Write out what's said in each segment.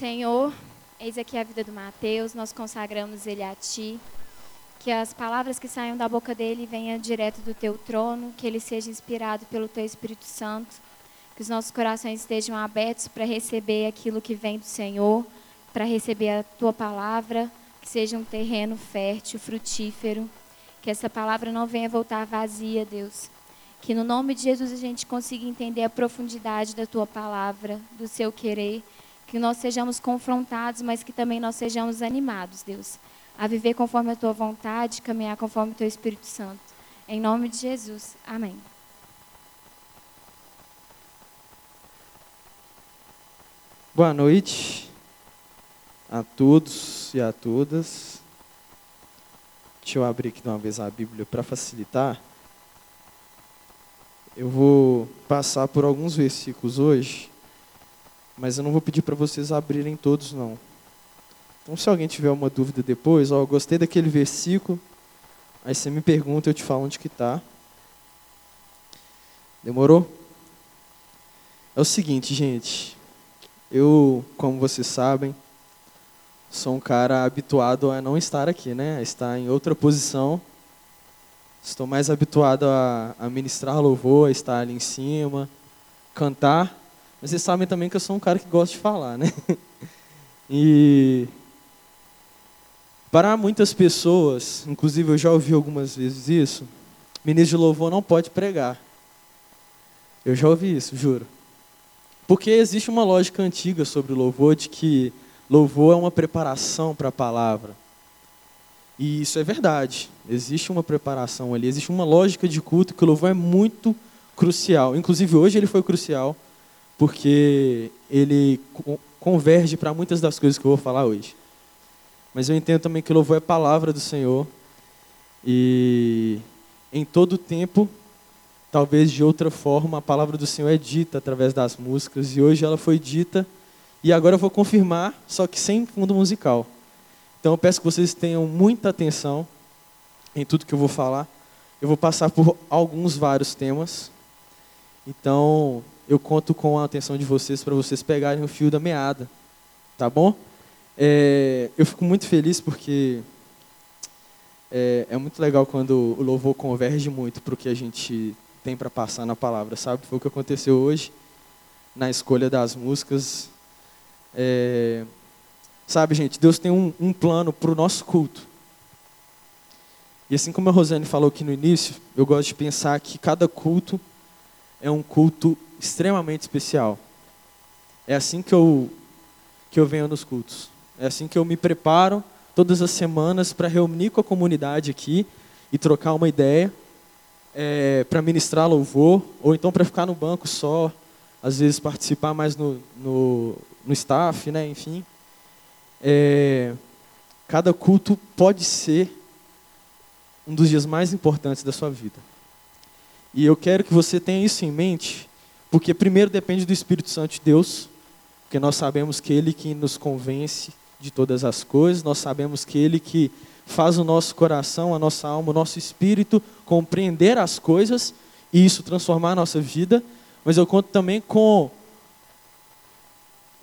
Senhor, eis aqui a vida do Mateus, nós consagramos ele a Ti. Que as palavras que saiam da boca dele venham direto do Teu trono, que ele seja inspirado pelo Teu Espírito Santo, que os nossos corações estejam abertos para receber aquilo que vem do Senhor, para receber a Tua palavra, que seja um terreno fértil, frutífero, que essa palavra não venha voltar vazia, Deus. Que no nome de Jesus a gente consiga entender a profundidade da Tua palavra, do Seu querer que nós sejamos confrontados, mas que também nós sejamos animados, Deus, a viver conforme a tua vontade, caminhar conforme o teu Espírito Santo. Em nome de Jesus. Amém. Boa noite a todos e a todas. Deixa eu abrir aqui de uma vez a Bíblia para facilitar. Eu vou passar por alguns versículos hoje mas eu não vou pedir para vocês abrirem todos, não. Então, se alguém tiver uma dúvida depois, ó, gostei daquele versículo, aí você me pergunta, eu te falo onde que está. Demorou? É o seguinte, gente. Eu, como vocês sabem, sou um cara habituado a não estar aqui, né? A estar em outra posição. Estou mais habituado a, a ministrar louvor, a estar ali em cima, cantar. Mas vocês sabem também que eu sou um cara que gosta de falar, né? E para muitas pessoas, inclusive eu já ouvi algumas vezes isso, ministro de louvor não pode pregar. Eu já ouvi isso, juro. Porque existe uma lógica antiga sobre louvor de que louvor é uma preparação para a palavra. E isso é verdade. Existe uma preparação ali, existe uma lógica de culto que o louvor é muito crucial. Inclusive hoje ele foi crucial porque ele converge para muitas das coisas que eu vou falar hoje. Mas eu entendo também que louvor é palavra do Senhor e em todo tempo, talvez de outra forma, a palavra do Senhor é dita através das músicas e hoje ela foi dita e agora eu vou confirmar, só que sem fundo musical. Então eu peço que vocês tenham muita atenção em tudo que eu vou falar. Eu vou passar por alguns vários temas. Então, eu conto com a atenção de vocês para vocês pegarem o fio da meada, tá bom? É, eu fico muito feliz porque é, é, muito legal quando o louvor converge muito para o que a gente tem para passar na palavra, sabe? Foi o que aconteceu hoje na escolha das músicas. É, sabe, gente, Deus tem um, um plano para o nosso culto. E assim como a Rosane falou aqui no início, eu gosto de pensar que cada culto é um culto extremamente especial. É assim que eu, que eu venho nos cultos. É assim que eu me preparo todas as semanas para reunir com a comunidade aqui e trocar uma ideia, é, para ministrar louvor, ou então para ficar no banco só, às vezes participar mais no, no, no staff, né? enfim. É, cada culto pode ser um dos dias mais importantes da sua vida. E eu quero que você tenha isso em mente porque primeiro depende do Espírito Santo de Deus, porque nós sabemos que Ele que nos convence de todas as coisas, nós sabemos que Ele que faz o nosso coração, a nossa alma, o nosso espírito compreender as coisas e isso transformar a nossa vida, mas eu conto também com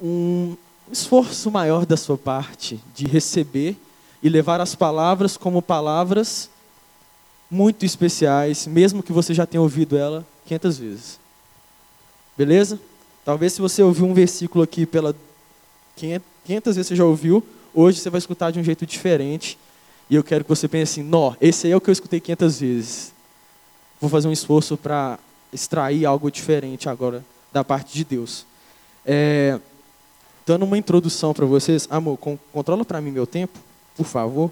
um esforço maior da sua parte de receber e levar as palavras como palavras muito especiais, mesmo que você já tenha ouvido ela 500 vezes. Beleza? Talvez se você ouviu um versículo aqui pela 500 vezes você já ouviu, hoje você vai escutar de um jeito diferente. E eu quero que você pense assim, nó, esse aí é o que eu escutei 500 vezes. Vou fazer um esforço para extrair algo diferente agora da parte de Deus. É, dando uma introdução para vocês, amor, con controla para mim meu tempo, por favor.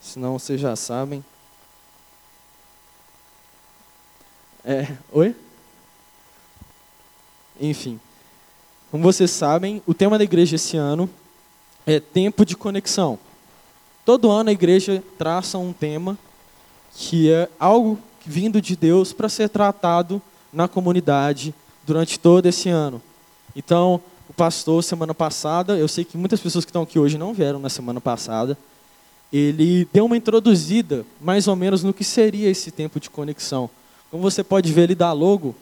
Senão vocês já sabem. É, oi? Enfim, como vocês sabem, o tema da igreja esse ano é tempo de conexão. Todo ano a igreja traça um tema que é algo vindo de Deus para ser tratado na comunidade durante todo esse ano. Então, o pastor, semana passada, eu sei que muitas pessoas que estão aqui hoje não vieram na semana passada, ele deu uma introduzida, mais ou menos, no que seria esse tempo de conexão. Como você pode ver, ele dá logo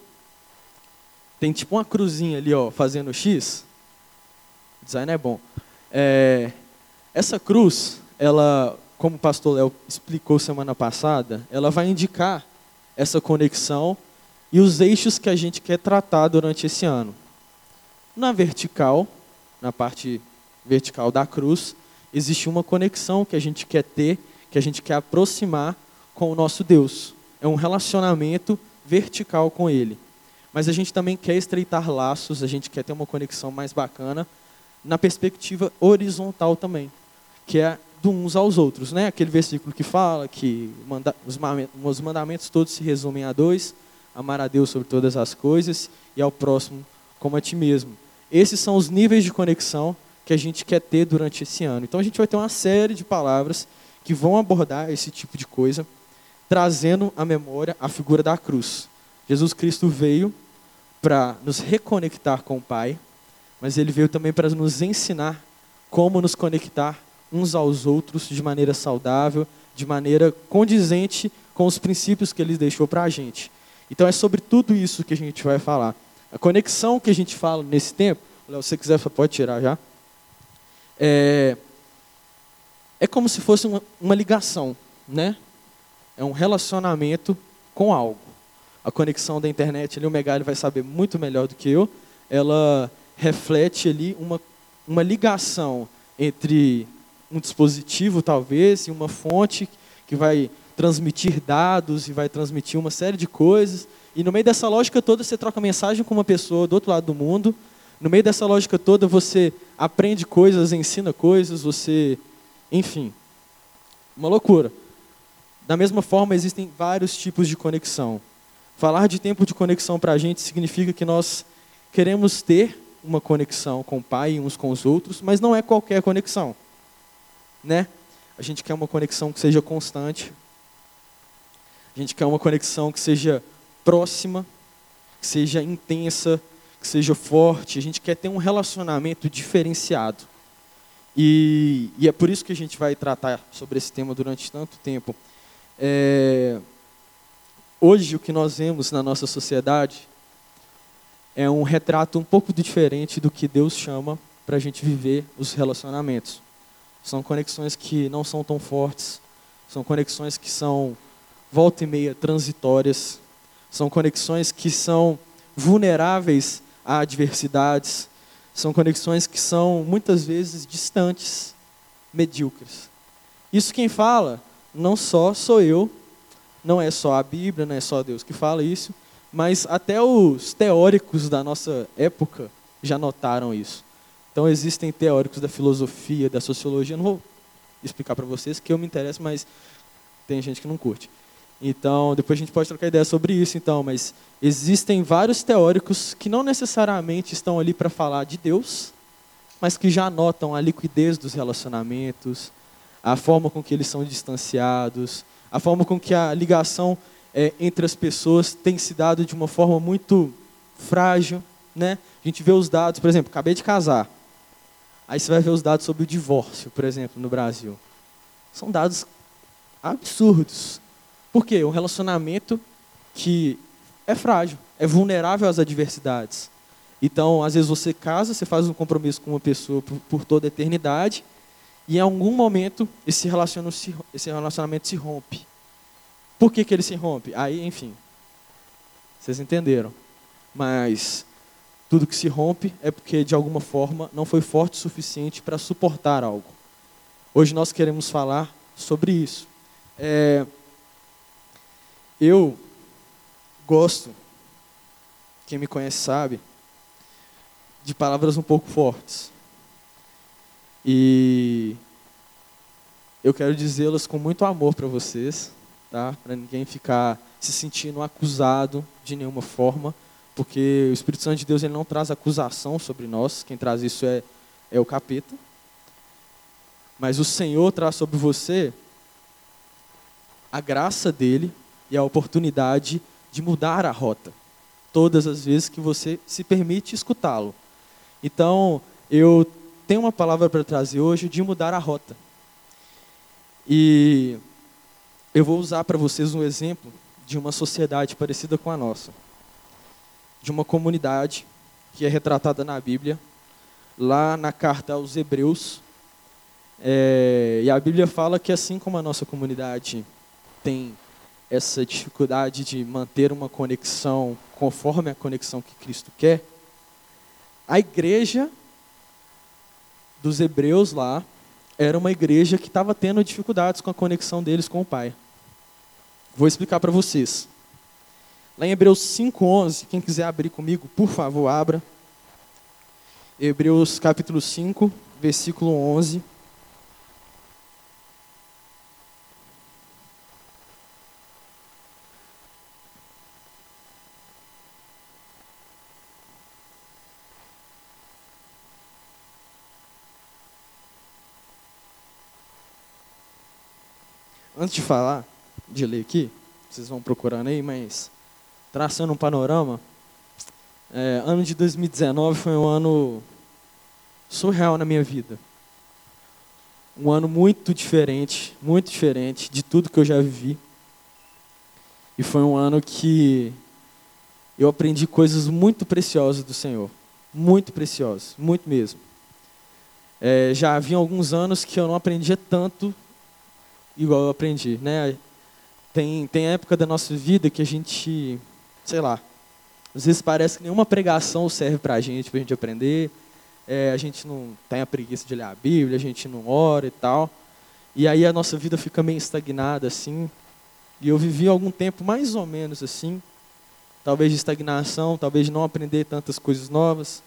tem tipo uma cruzinha ali, ó, fazendo X. Design é bom. É, essa cruz, ela, como o pastor Léo explicou semana passada, ela vai indicar essa conexão e os eixos que a gente quer tratar durante esse ano. Na vertical, na parte vertical da cruz, existe uma conexão que a gente quer ter, que a gente quer aproximar com o nosso Deus. É um relacionamento vertical com Ele. Mas a gente também quer estreitar laços, a gente quer ter uma conexão mais bacana na perspectiva horizontal também, que é do uns aos outros, né? Aquele versículo que fala que os mandamentos todos se resumem a dois: amar a Deus sobre todas as coisas e ao próximo como a ti mesmo. Esses são os níveis de conexão que a gente quer ter durante esse ano. Então a gente vai ter uma série de palavras que vão abordar esse tipo de coisa, trazendo à memória a figura da cruz. Jesus Cristo veio para nos reconectar com o Pai, mas ele veio também para nos ensinar como nos conectar uns aos outros de maneira saudável, de maneira condizente com os princípios que ele deixou para a gente. Então é sobre tudo isso que a gente vai falar. A conexão que a gente fala nesse tempo, se você quiser, pode tirar já. É, é como se fosse uma, uma ligação, né? É um relacionamento com algo. A conexão da internet, ali, o Megali vai saber muito melhor do que eu, ela reflete ali uma, uma ligação entre um dispositivo, talvez, e uma fonte que vai transmitir dados e vai transmitir uma série de coisas. E no meio dessa lógica toda, você troca mensagem com uma pessoa do outro lado do mundo. No meio dessa lógica toda, você aprende coisas, ensina coisas, você. Enfim. Uma loucura. Da mesma forma, existem vários tipos de conexão. Falar de tempo de conexão para a gente significa que nós queremos ter uma conexão com o Pai e uns com os outros, mas não é qualquer conexão. Né? A gente quer uma conexão que seja constante, a gente quer uma conexão que seja próxima, que seja intensa, que seja forte. A gente quer ter um relacionamento diferenciado. E, e é por isso que a gente vai tratar sobre esse tema durante tanto tempo. É, hoje, o que nós vemos na nossa sociedade é um retrato um pouco diferente do que Deus chama para a gente viver os relacionamentos. São conexões que não são tão fortes, são conexões que são volta e meia transitórias, são conexões que são vulneráveis a adversidades, são conexões que são muitas vezes distantes, medíocres. Isso quem fala não só sou eu, não é só a Bíblia, não é só Deus que fala isso, mas até os teóricos da nossa época já notaram isso. Então existem teóricos da filosofia, da sociologia, não vou explicar para vocês que eu me interesso, mas tem gente que não curte. Então, depois a gente pode trocar ideia sobre isso, então, mas existem vários teóricos que não necessariamente estão ali para falar de Deus, mas que já notam a liquidez dos relacionamentos, a forma com que eles são distanciados, a forma com que a ligação é, entre as pessoas tem se dado de uma forma muito frágil, né? A gente vê os dados, por exemplo, acabei de casar. Aí você vai ver os dados sobre o divórcio, por exemplo, no Brasil. São dados absurdos. Por quê? Um relacionamento que é frágil, é vulnerável às adversidades. Então, às vezes você casa, você faz um compromisso com uma pessoa por, por toda a eternidade, e em algum momento esse relacionamento se, esse relacionamento se rompe. Por que, que ele se rompe? Aí, enfim, vocês entenderam. Mas tudo que se rompe é porque, de alguma forma, não foi forte o suficiente para suportar algo. Hoje nós queremos falar sobre isso. É, eu gosto, quem me conhece sabe, de palavras um pouco fortes. E eu quero dizê-las com muito amor para vocês, tá? Para ninguém ficar se sentindo acusado de nenhuma forma, porque o Espírito Santo de Deus ele não traz acusação sobre nós, quem traz isso é, é o capeta. Mas o Senhor traz sobre você a graça dele e a oportunidade de mudar a rota, todas as vezes que você se permite escutá-lo. Então, eu tenho uma palavra para trazer hoje de mudar a rota. E eu vou usar para vocês um exemplo de uma sociedade parecida com a nossa, de uma comunidade que é retratada na Bíblia, lá na carta aos Hebreus. É, e a Bíblia fala que assim como a nossa comunidade tem essa dificuldade de manter uma conexão conforme a conexão que Cristo quer, a igreja dos hebreus lá era uma igreja que estava tendo dificuldades com a conexão deles com o Pai. Vou explicar para vocês. Lá em Hebreus 5:11, quem quiser abrir comigo, por favor, abra. Hebreus capítulo 5, versículo 11. Antes de falar, de ler aqui, vocês vão procurando aí, mas traçando um panorama, é, ano de 2019 foi um ano surreal na minha vida. Um ano muito diferente, muito diferente de tudo que eu já vivi. E foi um ano que eu aprendi coisas muito preciosas do Senhor. Muito preciosas, muito mesmo. É, já havia alguns anos que eu não aprendia tanto igual eu aprendi. Né? Tem, tem época da nossa vida que a gente, sei lá, às vezes parece que nenhuma pregação serve para a gente, para a gente aprender. É, a gente não tem a preguiça de ler a Bíblia, a gente não ora e tal. E aí a nossa vida fica meio estagnada assim. E eu vivi algum tempo mais ou menos assim, talvez de estagnação, talvez de não aprender tantas coisas novas.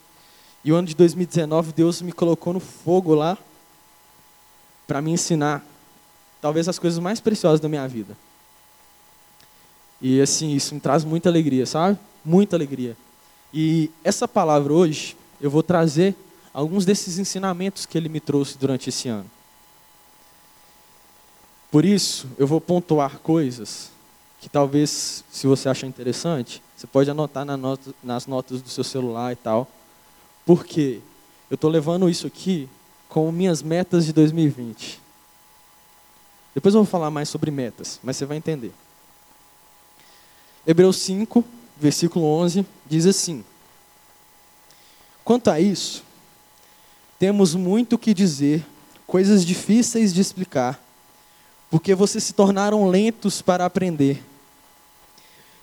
E o ano de 2019 Deus me colocou no fogo lá para me ensinar talvez as coisas mais preciosas da minha vida. E assim, isso me traz muita alegria, sabe? Muita alegria. E essa palavra hoje, eu vou trazer alguns desses ensinamentos que ele me trouxe durante esse ano. Por isso, eu vou pontuar coisas que talvez, se você achar interessante, você pode anotar na nota, nas notas do seu celular e tal. Porque eu estou levando isso aqui como minhas metas de 2020. Depois eu vou falar mais sobre metas, mas você vai entender. Hebreus 5, versículo 11, diz assim: Quanto a isso, temos muito que dizer, coisas difíceis de explicar, porque vocês se tornaram lentos para aprender.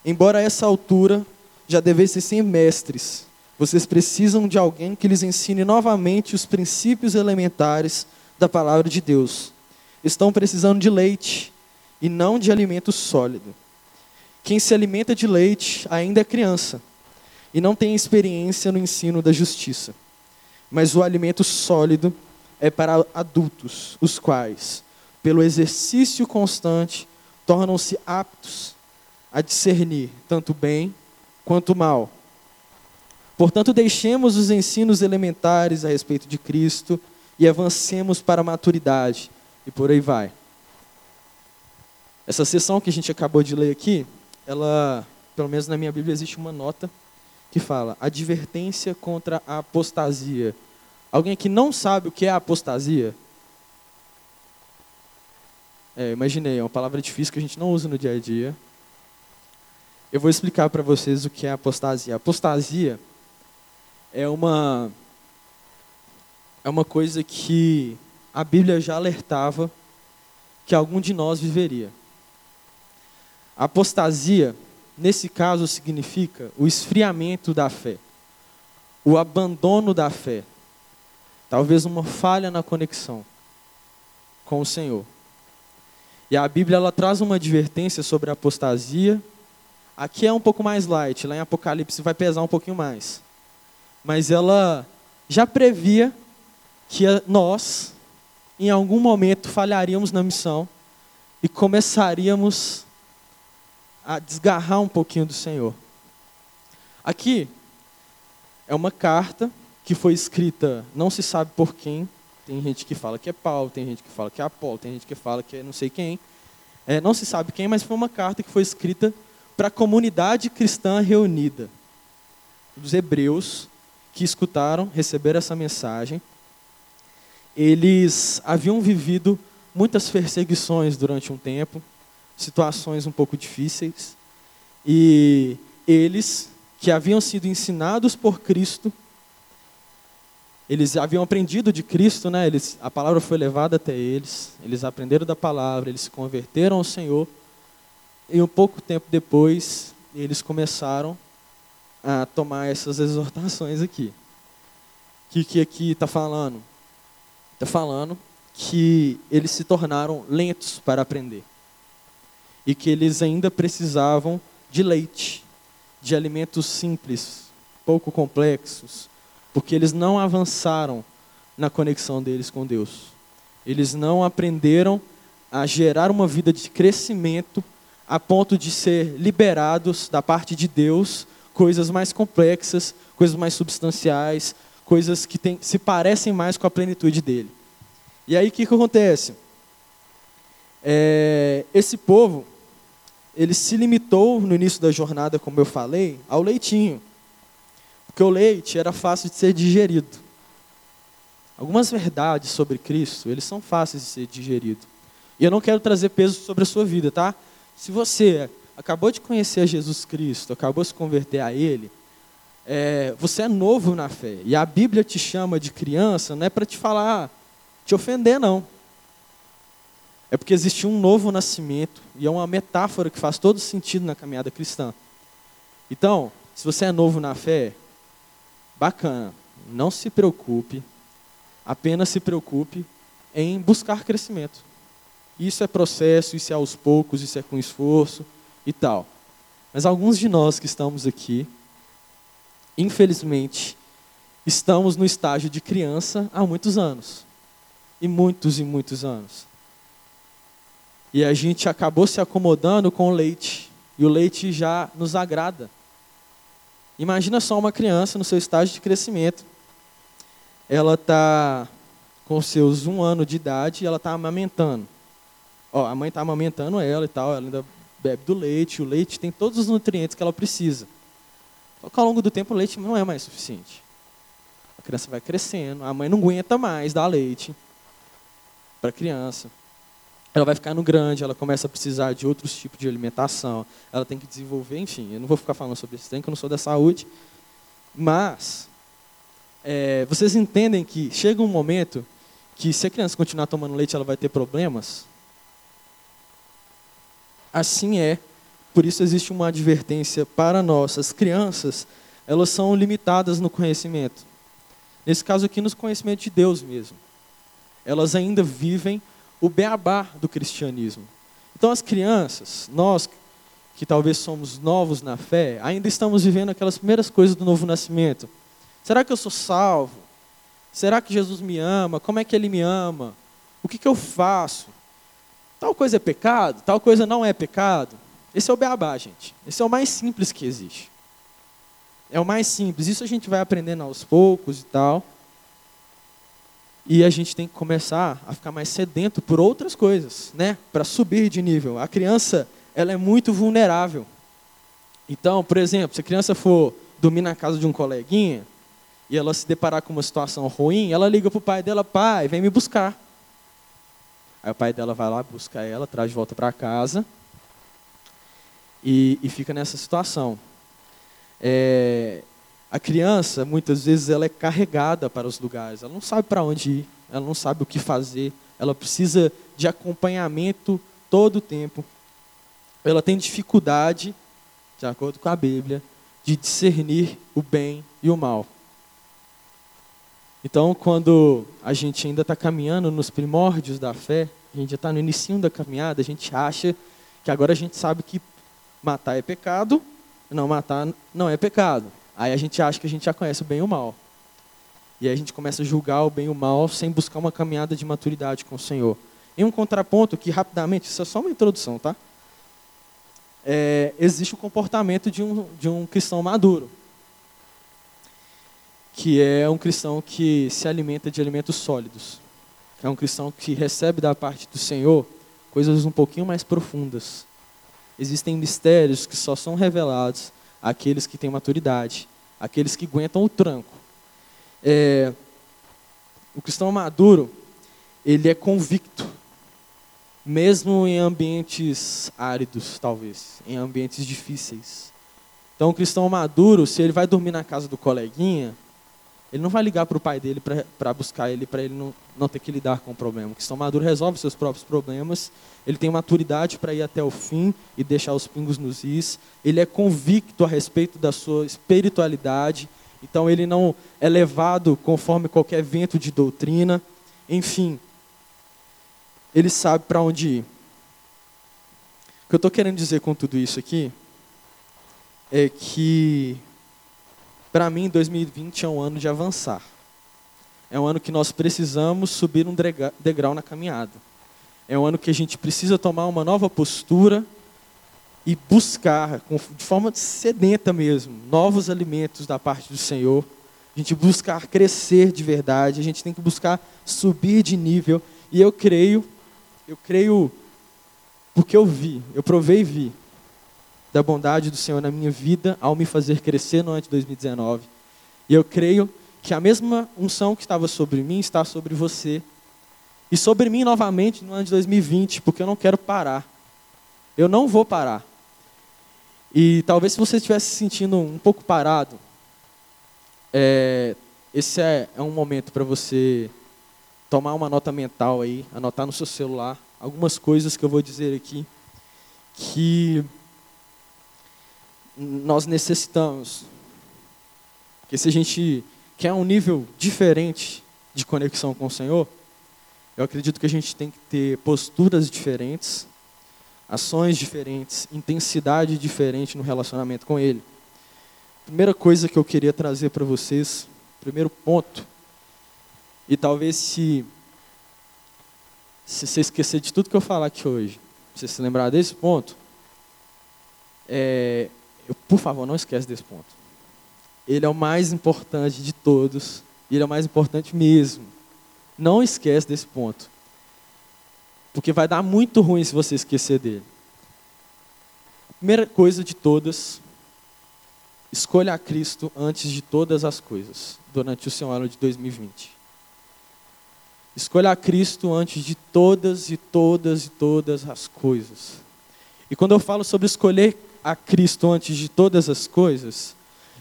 Embora a essa altura já devessem ser mestres, vocês precisam de alguém que lhes ensine novamente os princípios elementares da palavra de Deus estão precisando de leite e não de alimento sólido. Quem se alimenta de leite ainda é criança e não tem experiência no ensino da justiça. Mas o alimento sólido é para adultos, os quais, pelo exercício constante, tornam-se aptos a discernir tanto bem quanto mal. Portanto, deixemos os ensinos elementares a respeito de Cristo e avancemos para a maturidade e por aí vai. Essa sessão que a gente acabou de ler aqui, ela, pelo menos na minha Bíblia, existe uma nota que fala advertência contra a apostasia. Alguém que não sabe o que é apostasia? É, imaginei, é uma palavra difícil que a gente não usa no dia a dia. Eu vou explicar para vocês o que é apostasia. Apostasia é uma é uma coisa que a Bíblia já alertava que algum de nós viveria. Apostasia, nesse caso, significa o esfriamento da fé, o abandono da fé, talvez uma falha na conexão com o Senhor. E a Bíblia ela traz uma advertência sobre a apostasia. Aqui é um pouco mais light, lá em Apocalipse vai pesar um pouquinho mais. Mas ela já previa que nós, em algum momento falharíamos na missão e começaríamos a desgarrar um pouquinho do Senhor. Aqui é uma carta que foi escrita, não se sabe por quem. Tem gente que fala que é Paulo, tem gente que fala que é Apolo, tem gente que fala que é não sei quem. É, não se sabe quem, mas foi uma carta que foi escrita para a comunidade cristã reunida, dos hebreus que escutaram, receberam essa mensagem eles haviam vivido muitas perseguições durante um tempo, situações um pouco difíceis, e eles, que haviam sido ensinados por Cristo, eles haviam aprendido de Cristo, né? Eles, a palavra foi levada até eles, eles aprenderam da palavra, eles se converteram ao Senhor. E um pouco tempo depois, eles começaram a tomar essas exortações aqui. O que, que aqui está falando? Está falando que eles se tornaram lentos para aprender. E que eles ainda precisavam de leite, de alimentos simples, pouco complexos, porque eles não avançaram na conexão deles com Deus. Eles não aprenderam a gerar uma vida de crescimento a ponto de ser liberados da parte de Deus coisas mais complexas, coisas mais substanciais, coisas que tem, se parecem mais com a plenitude dele. E aí o que, que acontece? É, esse povo, ele se limitou no início da jornada, como eu falei, ao leitinho. Porque o leite era fácil de ser digerido. Algumas verdades sobre Cristo, eles são fáceis de ser digeridos. E eu não quero trazer peso sobre a sua vida, tá? Se você acabou de conhecer Jesus Cristo, acabou de se converter a Ele, é, você é novo na fé. E a Bíblia te chama de criança, não é para te falar, te ofender, não. É porque existe um novo nascimento, e é uma metáfora que faz todo sentido na caminhada cristã. Então, se você é novo na fé, bacana, não se preocupe, apenas se preocupe em buscar crescimento. Isso é processo, isso é aos poucos, isso é com esforço e tal. Mas alguns de nós que estamos aqui, infelizmente, estamos no estágio de criança há muitos anos. E muitos e muitos anos. E a gente acabou se acomodando com o leite. E o leite já nos agrada. Imagina só uma criança no seu estágio de crescimento. Ela está com seus um ano de idade e ela está amamentando. Ó, a mãe está amamentando ela e tal, ela ainda bebe do leite. O leite tem todos os nutrientes que ela precisa. Ao longo do tempo o leite não é mais suficiente. A criança vai crescendo, a mãe não aguenta mais dar leite para a criança ela vai ficando grande, ela começa a precisar de outros tipos de alimentação, ela tem que desenvolver, enfim, eu não vou ficar falando sobre isso, tem que eu não sou da saúde, mas é, vocês entendem que chega um momento que se a criança continuar tomando leite, ela vai ter problemas? Assim é, por isso existe uma advertência para nós. As crianças, elas são limitadas no conhecimento. Nesse caso aqui, no conhecimento de Deus mesmo. Elas ainda vivem o beabá do cristianismo. Então, as crianças, nós que talvez somos novos na fé, ainda estamos vivendo aquelas primeiras coisas do novo nascimento. Será que eu sou salvo? Será que Jesus me ama? Como é que ele me ama? O que, que eu faço? Tal coisa é pecado? Tal coisa não é pecado? Esse é o beabá, gente. Esse é o mais simples que existe. É o mais simples. Isso a gente vai aprendendo aos poucos e tal. E a gente tem que começar a ficar mais sedento por outras coisas, né? Para subir de nível. A criança, ela é muito vulnerável. Então, por exemplo, se a criança for dormir na casa de um coleguinha e ela se deparar com uma situação ruim, ela liga para o pai dela, pai, vem me buscar. Aí o pai dela vai lá, busca ela, traz de volta para casa e, e, fica nessa situação. É, a criança, muitas vezes, ela é carregada para os lugares. Ela não sabe para onde ir, ela não sabe o que fazer. Ela precisa de acompanhamento todo o tempo. Ela tem dificuldade, de acordo com a Bíblia, de discernir o bem e o mal. Então, quando a gente ainda está caminhando nos primórdios da fé, a gente já está no início da caminhada, a gente acha que agora a gente sabe que matar é pecado, não matar não é pecado. Aí a gente acha que a gente já conhece o bem e o mal. E aí a gente começa a julgar o bem e o mal sem buscar uma caminhada de maturidade com o Senhor. Em um contraponto que, rapidamente, isso é só uma introdução, tá? É, existe o comportamento de um, de um cristão maduro. Que é um cristão que se alimenta de alimentos sólidos. É um cristão que recebe da parte do Senhor coisas um pouquinho mais profundas. Existem mistérios que só são revelados aqueles que têm maturidade, aqueles que aguentam o tranco. É, o cristão maduro, ele é convicto, mesmo em ambientes áridos, talvez, em ambientes difíceis. Então, o cristão maduro, se ele vai dormir na casa do coleguinha, Ele não vai ligar para o pai dele para buscar ele, para ele não, não ter que lidar com o problema. O cristão maduro resolve seus próprios problemas, ele tem maturidade para ir até o fim e deixar os pingos nos is, ele é convicto a respeito da sua espiritualidade, então ele não é levado conforme qualquer vento de doutrina, enfim, ele sabe para onde ir. O que eu estou querendo dizer com tudo isso aqui é que para mim, 2020 é um ano de avançar. É um ano que nós precisamos subir um degrau na caminhada. É um ano que a gente precisa tomar uma nova postura e buscar, de forma sedenta mesmo, novos alimentos da parte do Senhor. A gente buscar crescer de verdade, a gente tem que buscar subir de nível. E eu creio, eu creio porque eu vi, eu provei e vi da bondade do Senhor na minha vida ao me fazer crescer no ano de 2019. E eu creio que a mesma unção que estava sobre mim está sobre você. E sobre mim novamente no ano de 2020, porque eu não quero parar. Eu não vou parar. E talvez se você estivesse se sentindo um pouco parado, é, esse é, é um momento para você tomar uma nota mental aí, anotar no seu celular algumas coisas que eu vou dizer aqui que nós necessitamos. Porque se a gente quer um nível diferente de conexão com o Senhor, eu acredito que a gente tem que ter posturas diferentes, ações diferentes, intensidade diferente no relacionamento com Ele. Primeira coisa que eu queria trazer para vocês, primeiro ponto, e talvez se, se você esquecer de tudo que eu falar aqui hoje, você se lembrar desse ponto, é, eu, por favor, não esquece desse ponto. Ele é o mais importante de todos. Ele é o mais importante mesmo. Não esquece desse ponto. Porque vai dar muito ruim se você esquecer dele. Primeira coisa de todas, escolha a Cristo antes de todas as coisas, durante o seu ano de 2020. Escolha a Cristo antes de todas e todas e todas as coisas. E quando eu falo sobre escolher a Cristo antes de todas as coisas,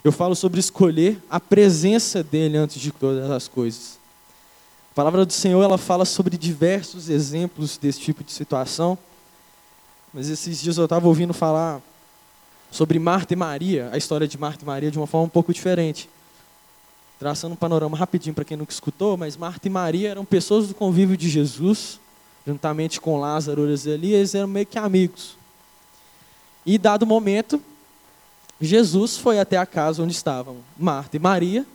eu falo sobre escolher a presença dele antes de todas as coisas. A palavra do Senhor ela fala sobre diversos exemplos desse tipo de situação. Mas esses dias eu estava ouvindo falar sobre Marta e Maria, a história de Marta e Maria de uma forma um pouco diferente. Traçando um panorama rapidinho para quem nunca escutou, mas Marta e Maria eram pessoas do convívio de Jesus, juntamente com Lázaro ali, eles eram meio que amigos. E dado momento, Jesus foi até a casa onde estavam Marta e Maria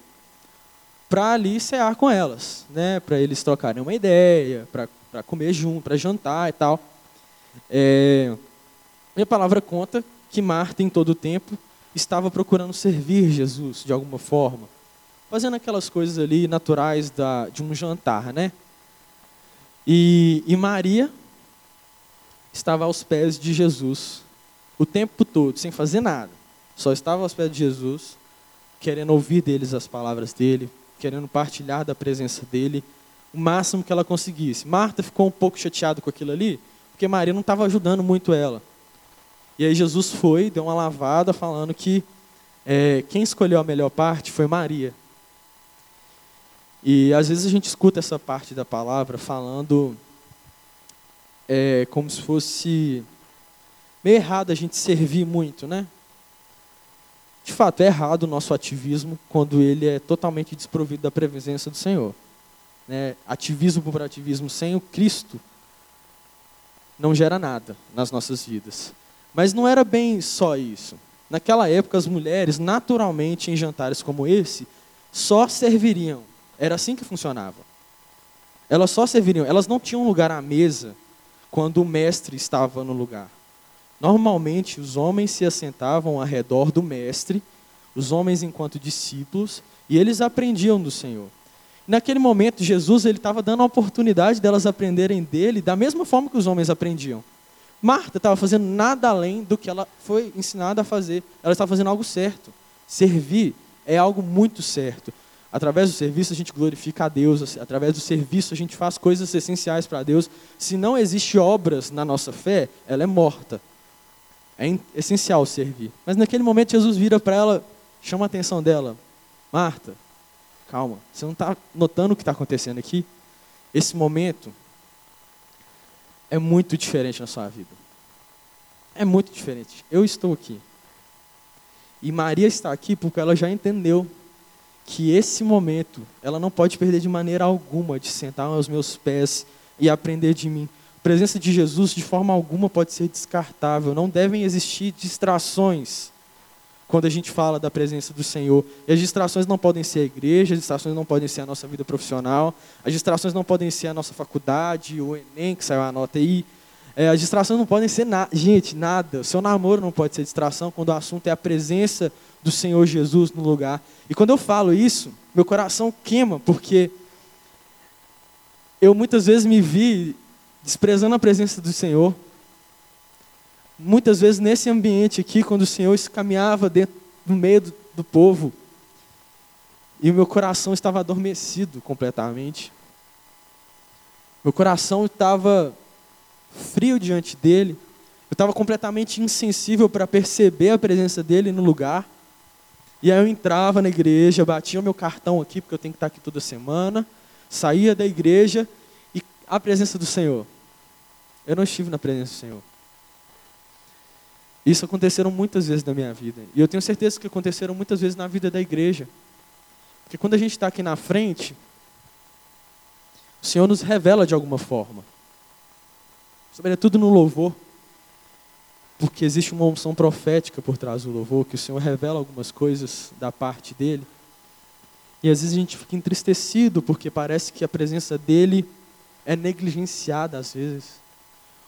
para ali cear com elas, né? Para eles trocarem uma ideia, para comer junto, para jantar e tal. É, e a palavra conta que Marta, em todo o tempo, estava procurando servir Jesus de alguma forma, fazendo aquelas coisas ali naturais da, de um jantar, né? E, e Maria estava aos pés de Jesus, o tempo todo, sem fazer nada. Só estava aos pés de Jesus, querendo ouvir deles as palavras dele, querendo partilhar da presença dele, o máximo que ela conseguisse. Marta ficou um pouco chateada com aquilo ali, porque Maria não estava ajudando muito ela. E aí Jesus foi, deu uma lavada, falando que é, quem escolheu a melhor parte foi Maria. E às vezes a gente escuta essa parte da palavra falando é, como se fosse meio errado a gente servir muito, né? De fato, é errado o nosso ativismo quando ele é totalmente desprovido da presença do Senhor. Né? Ativismo por ativismo sem o Cristo não gera nada nas nossas vidas. Mas não era bem só isso. Naquela época, as mulheres, naturalmente, em jantares como esse, só serviriam. Era assim que funcionava. Elas só serviriam. Elas não tinham lugar à mesa quando o mestre estava no lugar. Normalmente, os homens se assentavam ao redor do mestre, os homens enquanto discípulos, e eles aprendiam do Senhor. Naquele momento, Jesus ele estava dando a oportunidade delas aprenderem dele da mesma forma que os homens aprendiam. Marta estava fazendo nada além do que ela foi ensinada a fazer. Ela estava fazendo algo certo. Servir é algo muito certo. Através do serviço a gente glorifica a Deus, através do serviço a gente faz coisas essenciais para Deus. Se não existe obras na nossa fé, ela é morta. É essencial servir. Mas naquele momento Jesus vira para ela, chama a atenção dela. Marta, calma. Você não está notando o que está acontecendo aqui? Esse momento é muito diferente na sua vida. É muito diferente. Eu estou aqui. E Maria está aqui porque ela já entendeu que esse momento ela não pode perder de maneira alguma de sentar aos meus pés e aprender de mim. Presença de Jesus de forma alguma pode ser descartável. Não devem existir distrações quando a gente fala da presença do Senhor. E as distrações não podem ser a igreja, as distrações não podem ser a nossa vida profissional, as distrações não podem ser a nossa faculdade, o Enem, que saiu a nota aí. É, as distrações não podem ser nada. Gente, nada. O seu namoro não pode ser distração quando o assunto é a presença do Senhor Jesus no lugar. E quando eu falo isso, meu coração queima, porque eu muitas vezes me vi desprezando a presença do Senhor, muitas vezes nesse ambiente aqui, quando o Senhor caminhava dentro, no meio do, do povo, e o meu coração estava adormecido completamente. Meu coração estava frio diante dele. Eu estava completamente insensível para perceber a presença dele no lugar. E aí eu entrava na igreja, batia o meu cartão aqui, porque eu tenho que estar aqui toda semana, saía da igreja e a presença do Senhor. Eu não estive na presença do Senhor. Isso aconteceram muitas vezes na minha vida. E eu tenho certeza que aconteceram muitas vezes na vida da igreja. Porque quando a gente está aqui na frente, o Senhor nos revela de alguma forma. Sobretudo no louvor. Porque existe uma unção profética por trás do louvor, que o Senhor revela algumas coisas da parte dele. E às vezes a gente fica entristecido porque parece que a presença dele é negligenciada às vezes.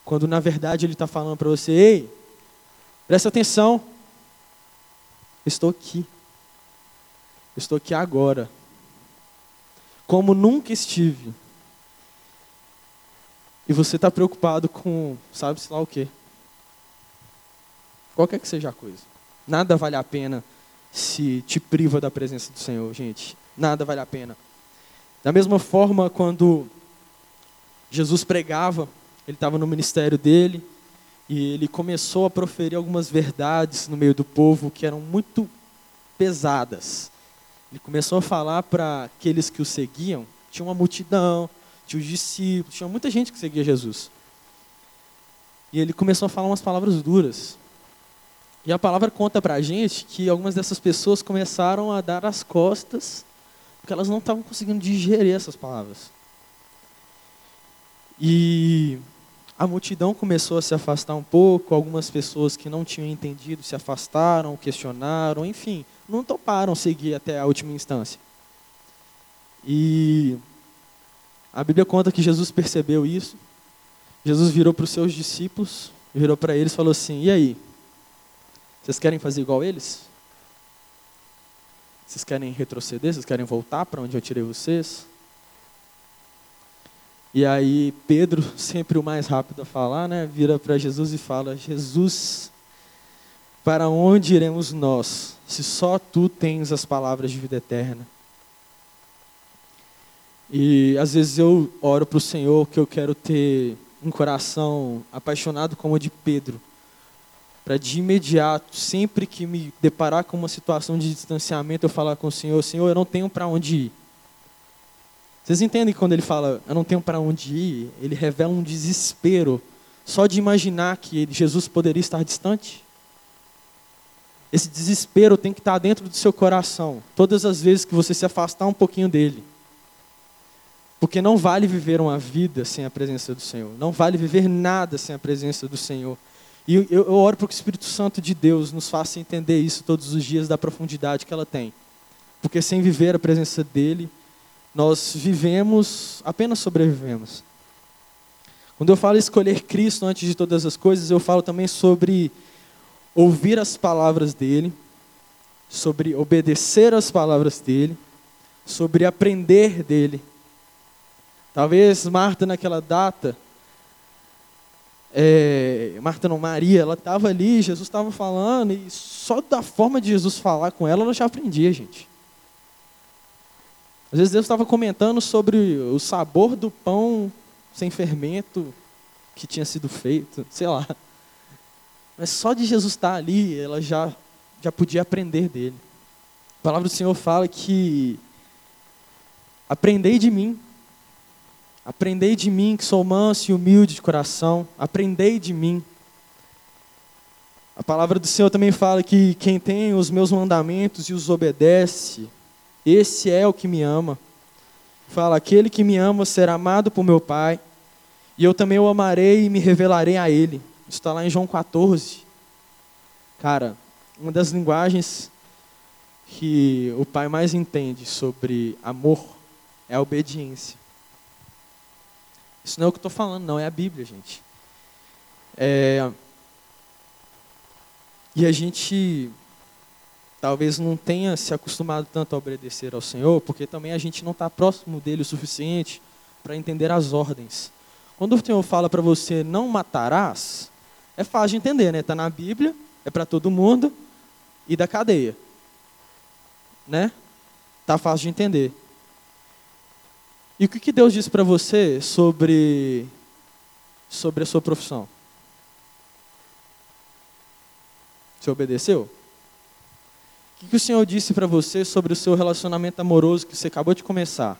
Quando na verdade ele está falando para você, ei, Presta atenção. Estou aqui. Estou aqui agora. Como nunca estive. E você está preocupado com, sabe-se lá o quê? Qualquer que seja a coisa. Nada vale a pena se te priva da presença do Senhor, gente. Nada vale a pena. Da mesma forma, quando Jesus pregava, ele estava no ministério dele, e ele começou a proferir algumas verdades no meio do povo que eram muito pesadas. Ele começou a falar para aqueles que o seguiam, tinha uma multidão, tinha os discípulos, tinha muita gente que seguia Jesus. E ele começou a falar umas palavras duras. E a palavra conta para a gente que algumas dessas pessoas começaram a dar as costas, porque elas não estavam conseguindo digerir essas palavras. E a multidão começou a se afastar um pouco, algumas pessoas que não tinham entendido se afastaram, questionaram, enfim, não toparam seguir até a última instância. E a Bíblia conta que Jesus percebeu isso. Jesus virou para os seus discípulos, virou para eles e falou assim: E aí? Vocês querem fazer igual eles? Vocês querem retroceder? Vocês querem voltar para onde eu tirei vocês? E aí Pedro, sempre o mais rápido a falar, né, vira para Jesus e fala: Jesus, para onde iremos nós, se só tu tens as palavras de vida eterna? E às vezes eu oro para o Senhor que eu quero ter um coração apaixonado como o de Pedro, para de imediato, sempre que me deparar com uma situação de distanciamento, eu falar com o Senhor: Senhor, eu não tenho para onde ir vocês entendem quando ele fala, eu não tenho para onde ir, ele revela um desespero só de imaginar que Jesus poderia estar distante? Esse desespero tem que estar dentro do seu coração, todas as vezes que você se afastar um pouquinho dele. Porque não vale viver uma vida sem a presença do Senhor, não vale viver nada sem a presença do Senhor. E eu, eu oro para que o Espírito Santo de Deus nos faça entender isso todos os dias, da profundidade que ela tem. Porque sem viver a presença dele, nós vivemos, apenas sobrevivemos. Quando eu falo escolher Cristo antes de todas as coisas, eu falo também sobre ouvir as palavras dele, sobre obedecer às palavras dele, sobre aprender dele. Talvez Marta, naquela data, é, Marta não, Maria, ela estava ali, Jesus estava falando, e só da forma de Jesus falar com ela, ela já aprendia, gente. Às vezes Deus estava comentando sobre o sabor do pão sem fermento que tinha sido feito, sei lá. Mas só de Jesus estar ali, ela já, já podia aprender dele. A palavra do Senhor fala que Aprendei de mim. Aprendei de mim, que sou manso e humilde de coração. Aprendei de mim. A palavra do Senhor também fala que quem tem os meus mandamentos e os obedece, esse é o que me ama. Fala: aquele que me ama será amado por meu Pai, e eu também o amarei e me revelarei a ele. Isso está lá em João 14. Cara, uma das linguagens que o pai mais entende sobre amor é a obediência. Isso não é o que estou falando, não, é a Bíblia, gente. É... E a gente talvez não tenha se acostumado tanto a obedecer ao Senhor, porque também a gente não está próximo dele o suficiente para entender as ordens. Quando o Senhor fala para você não matarás, é fácil de entender, né? Está na Bíblia, é para todo mundo e da cadeia, né? Tá fácil de entender. E o que, Deus disse para você sobre sobre a sua profissão? Você obedeceu? O que, o Senhor disse para você sobre o seu relacionamento amoroso que você acabou de começar?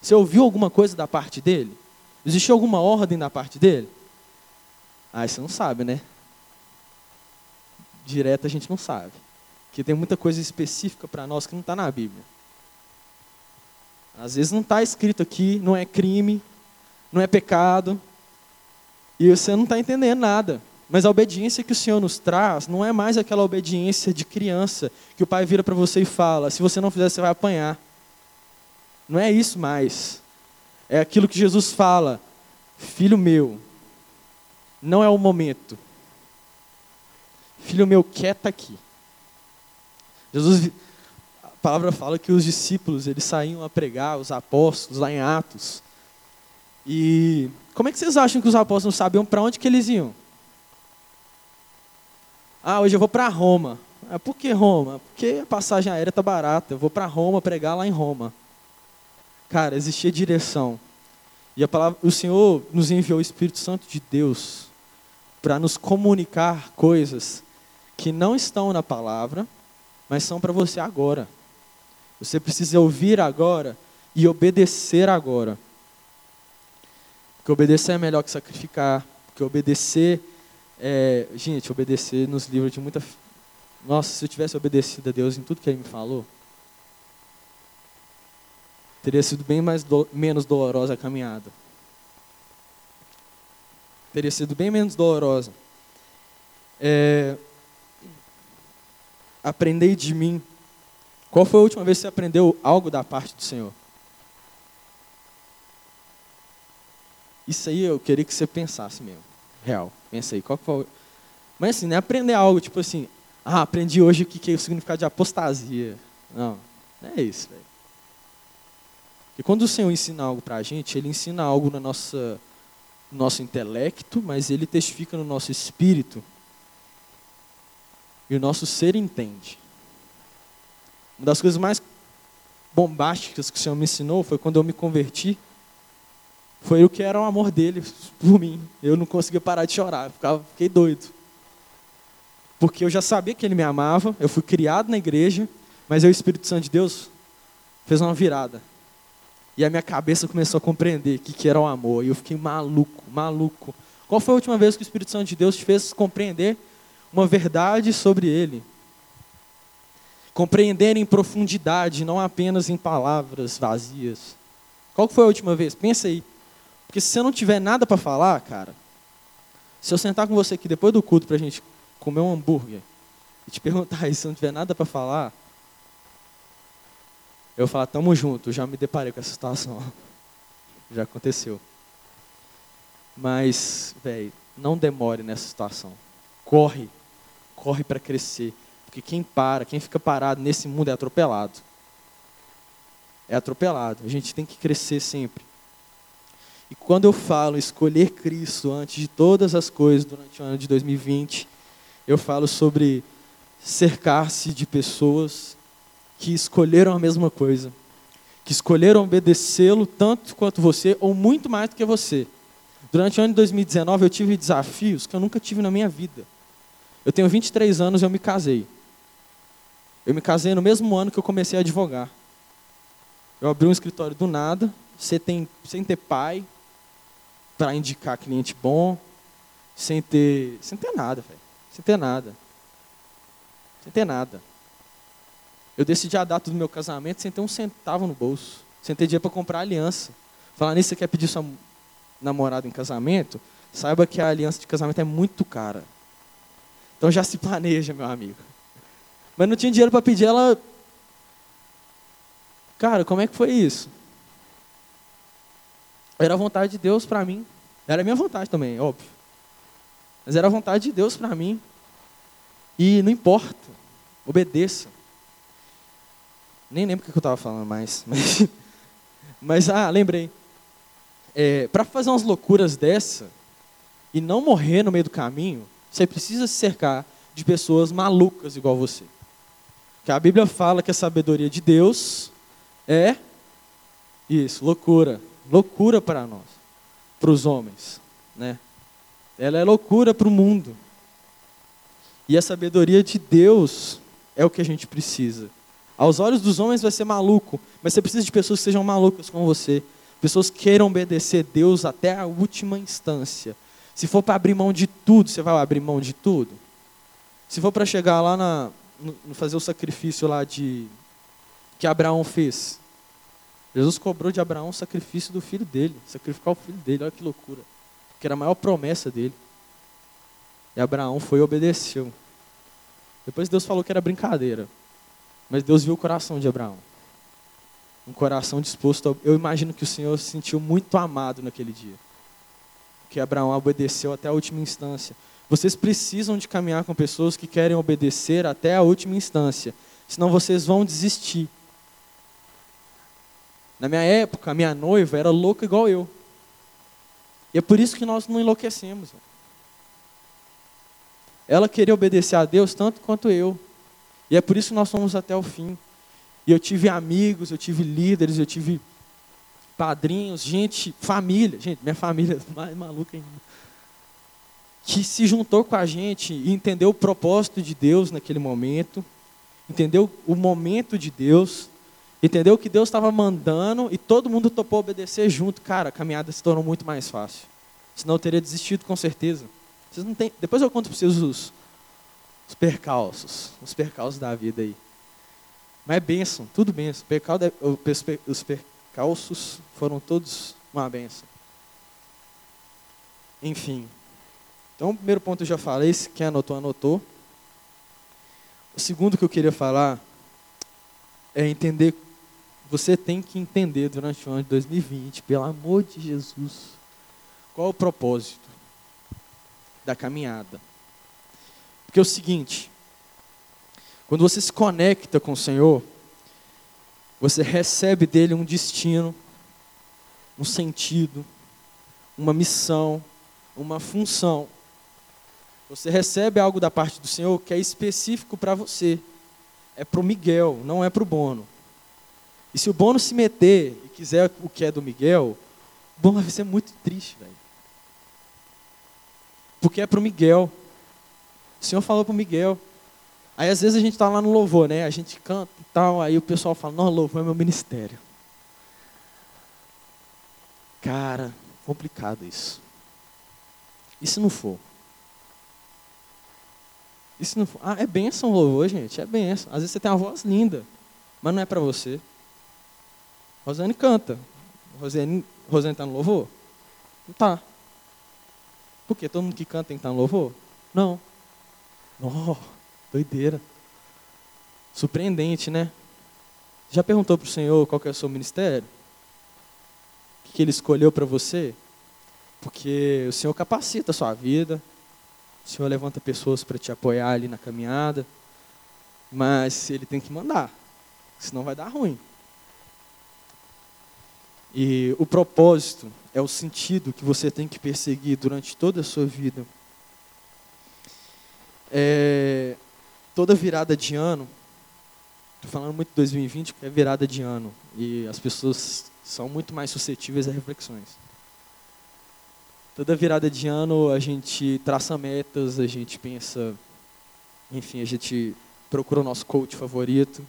Você ouviu alguma coisa da parte dele? Existiu alguma ordem da parte dele? Ah, você não sabe, né? Direto a gente não sabe. Porque tem muita coisa específica para nós que não está na Bíblia. Às vezes não está escrito aqui, não é crime, não é pecado, e você não está entendendo nada. Mas a obediência que o Senhor nos traz não é mais aquela obediência de criança que o pai vira para você e fala: se você não fizer, você vai apanhar. Não é isso mais. É aquilo que Jesus fala: Filho meu, não é o momento. Filho meu, quieta aqui. Jesus, a palavra fala que os discípulos, eles saíam a pregar, os apóstolos, lá em Atos. E como é que vocês acham que os apóstolos sabiam para onde que eles iam? Ah, hoje eu vou para Roma. Ah, por que Roma? Porque a passagem aérea está barata. Eu vou para Roma pregar lá em Roma. Cara, existia direção. E a palavra, o Senhor nos enviou o Espírito Santo de Deus para nos comunicar coisas que não estão na palavra, mas são para você agora. Você precisa ouvir agora e obedecer agora. Porque obedecer é melhor que sacrificar. Porque obedecer é. Gente, obedecer nos livra de muita. Nossa, se eu tivesse obedecido a Deus em tudo que Ele me falou, teria sido bem mais do, menos dolorosa a caminhada. Teria sido bem menos dolorosa. É, aprendei de mim. Qual foi a última vez que você aprendeu algo da parte do Senhor? Isso aí eu queria que você pensasse mesmo. Real. Pensa aí. Qual foi... Mas assim, não é aprender algo, tipo assim, ah, aprendi hoje o que é o significado de apostasia. Não, não é isso, velho. E quando o Senhor ensina algo para a gente, Ele ensina algo no nossa, no nosso intelecto, mas Ele testifica no nosso espírito. E o nosso ser entende. Uma das coisas mais bombásticas que o Senhor me ensinou foi quando eu me converti. Foi o que era o amor dele por mim. Eu não conseguia parar de chorar, ficava, fiquei doido. Porque eu já sabia que ele me amava, eu fui criado na igreja, mas o Espírito Santo de Deus fez uma virada. E a minha cabeça começou a compreender o que, que era o amor. E eu fiquei maluco, maluco. Qual foi a última vez que o Espírito Santo de Deus te fez compreender uma verdade sobre ele? Compreender em profundidade, não apenas em palavras vazias. Qual foi a última vez? Pensa aí. Porque se você não tiver nada para falar, cara, se eu sentar com você aqui depois do culto para a gente comer um hambúrguer e te perguntar aí se não tiver nada para falar, eu falo, tamo junto, já me deparei com essa situação. Já aconteceu. Mas, velho, não demore nessa situação. Corre. Corre para crescer. Porque quem para, quem fica parado nesse mundo é atropelado. É atropelado. A gente tem que crescer sempre. E quando eu falo escolher Cristo antes de todas as coisas durante o ano de 2020, eu falo sobre cercar-se de pessoas que escolheram a mesma coisa, que escolheram obedecê-lo tanto quanto você, ou muito mais do que você. Durante o ano de 2019, eu tive desafios que eu nunca tive na minha vida. Eu tenho 23 anos e eu me casei. Eu me casei no mesmo ano que eu comecei a advogar. Eu abri um escritório do nada, você tem, sem ter pai para indicar cliente bom, sem ter, sem ter nada. Sem ter nada. Sem ter nada. Eu decidi a data do meu casamento sem ter um centavo no bolso, sem ter dinheiro para comprar aliança. Falar nisso, você quer pedir sua namorada em casamento? Saiba que a aliança de casamento é muito cara. Então já se planeja, meu amigo. Mas não tinha dinheiro para pedir ela. Cara, como é que foi isso? Era a vontade de Deus para mim. Era a minha vontade também, óbvio. Mas era a vontade de Deus para mim. E não importa, obedeça. Nem lembro o que eu estava falando mais. Mas, mas, ah, lembrei. É, para fazer umas loucuras dessa e não morrer no meio do caminho, você precisa se cercar de pessoas malucas igual você. Que a Bíblia fala que a sabedoria de Deus é isso, loucura, loucura para nós, para os homens, né? Ela é loucura para o mundo. E a sabedoria de Deus é o que a gente precisa. Aos olhos dos homens vai ser maluco, mas você precisa de pessoas que sejam malucas como você. Pessoas que queiram obedecer Deus até a última instância. Se for para abrir mão de tudo, você vai abrir mão de tudo? Se for para chegar lá na, no, fazer o sacrifício lá de que Abraão fez, Jesus cobrou de Abraão o sacrifício do filho dele, sacrificar o filho dele, olha que loucura. Que era a maior promessa dele. E Abraão foi e obedeceu. Depois Deus falou que era brincadeira. Mas Deus viu o coração de Abraão. Um coração disposto. A... Eu imagino que o Senhor se sentiu muito amado naquele dia. Que Abraão obedeceu até a última instância. Vocês precisam de caminhar com pessoas que querem obedecer até a última instância. Senão vocês vão desistir. Na minha época, a minha noiva era louca igual eu. E é por isso que nós não enlouquecemos. Ela queria obedecer a Deus tanto quanto eu. E é por isso que nós fomos até o fim. E eu tive amigos, eu tive líderes, eu tive padrinhos, gente, família, gente, minha família é mais maluca ainda, que se juntou com a gente e entendeu o propósito de Deus naquele momento, entendeu o momento de Deus, entendeu que Deus estava mandando e todo mundo topou obedecer junto. Cara, a caminhada se tornou muito mais fácil. Senão eu teria desistido com certeza. Vocês não têm... Depois eu conto para vocês os, os percalços, os percalços da vida aí. Mas é bênção, tudo bênção. Os percalços foram todos uma bênção. Enfim. Então, o primeiro ponto eu já falei, se quem anotou, anotou. O segundo que eu queria falar é entender, você tem que entender durante o ano de 2020, pelo amor de Jesus, qual o propósito da caminhada. Porque é o seguinte, quando você se conecta com o Senhor, você recebe dele um destino, um sentido, uma missão, uma função. Você recebe algo da parte do Senhor que é específico para você. É para o Miguel, não é para o Bono. E se o Bono se meter e quiser o que é do Miguel, o Bono vai ser muito triste, velho. Porque é para o Miguel. O Senhor falou para o Miguel. Aí às vezes a gente está lá no louvor, né? A gente canta e tal, aí o pessoal fala, não, louvor é meu ministério. Cara, complicado isso. E se não for? E se não for? Ah, é bênção o louvor, gente, é bênção. Às vezes você tem uma voz linda, mas não é para você. Rosane canta. Rosane, Rosane está no louvor? Não está. Por quê? Todo mundo que canta tem que estar no louvor? Não. Oh, doideira. Surpreendente, né? Já perguntou para o Senhor qual é o seu ministério? O que ele escolheu para você? Porque o Senhor capacita a sua vida, o Senhor levanta pessoas para te apoiar ali na caminhada, mas Ele tem que mandar, senão vai dar ruim. E o propósito é o sentido que você tem que perseguir durante toda a sua vida. É, toda virada de ano, estou falando muito de 2020 porque é virada de ano e as pessoas são muito mais suscetíveis a reflexões. Toda virada de ano a gente traça metas, a gente pensa, enfim, a gente procura o nosso coach favorito,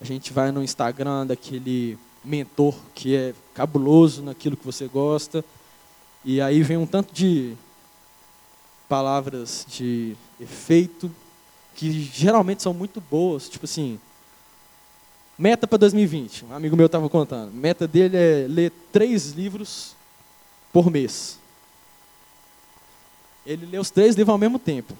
A gente vai no Instagram daquele mentor que é cabuloso naquilo que você gosta. E aí vem um tanto de palavras de efeito que geralmente são muito boas, tipo assim, meta para 2020. Um amigo meu estava contando. Meta dele é ler três livros por mês. Ele lê os três livros ao mesmo tempo.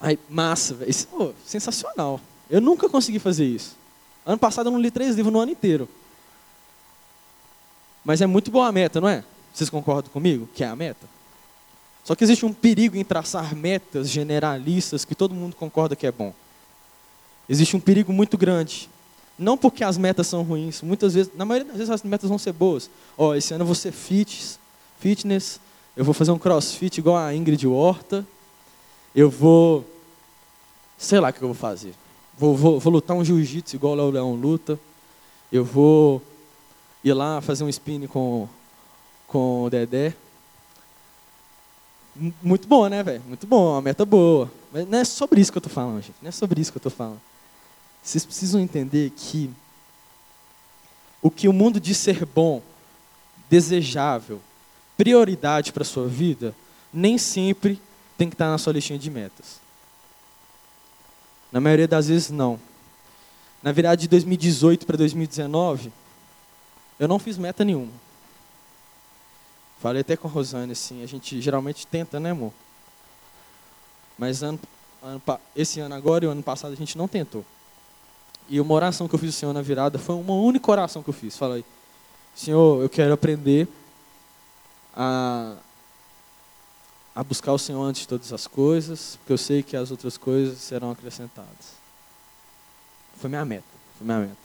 Aí, massa, velho. Sensacional. Eu nunca consegui fazer isso. Ano passado eu não li três livros no ano inteiro. Mas é muito boa a meta, não é? Vocês concordam comigo que é a meta? Só que existe um perigo em traçar metas generalistas que todo mundo concorda que é bom. Existe um perigo muito grande. Não porque as metas são ruins, muitas vezes, na maioria das vezes as metas vão ser boas. Ó, oh, esse ano eu vou ser fitness, fitness, eu vou fazer um crossfit igual a Ingrid Horta, eu vou, sei lá o que eu vou fazer. Vou, vou, vou lutar um jiu-jitsu igual o Leão luta, eu vou ir lá fazer um spin com, com o Dedé. Muito bom, né, velho? Muito bom, uma meta boa. Mas não é sobre isso que eu estou falando, gente. Não é sobre isso que eu estou falando. Vocês precisam entender que o que o mundo diz ser bom, desejável, prioridade para a sua vida, nem sempre tem que estar na sua listinha de metas. Na maioria das vezes, não. Na virada de 2018 para 2019, eu não fiz meta nenhuma. Falei até com a Rosane, assim, a gente geralmente tenta, né, amor? Mas ano, ano, esse ano agora e o ano passado a gente não tentou. E uma oração que eu fiz o Senhor na virada foi uma única oração que eu fiz. Falei, Senhor, eu quero aprender a, a buscar o Senhor antes de todas as coisas, porque eu sei que as outras coisas serão acrescentadas. Foi minha meta, foi minha meta.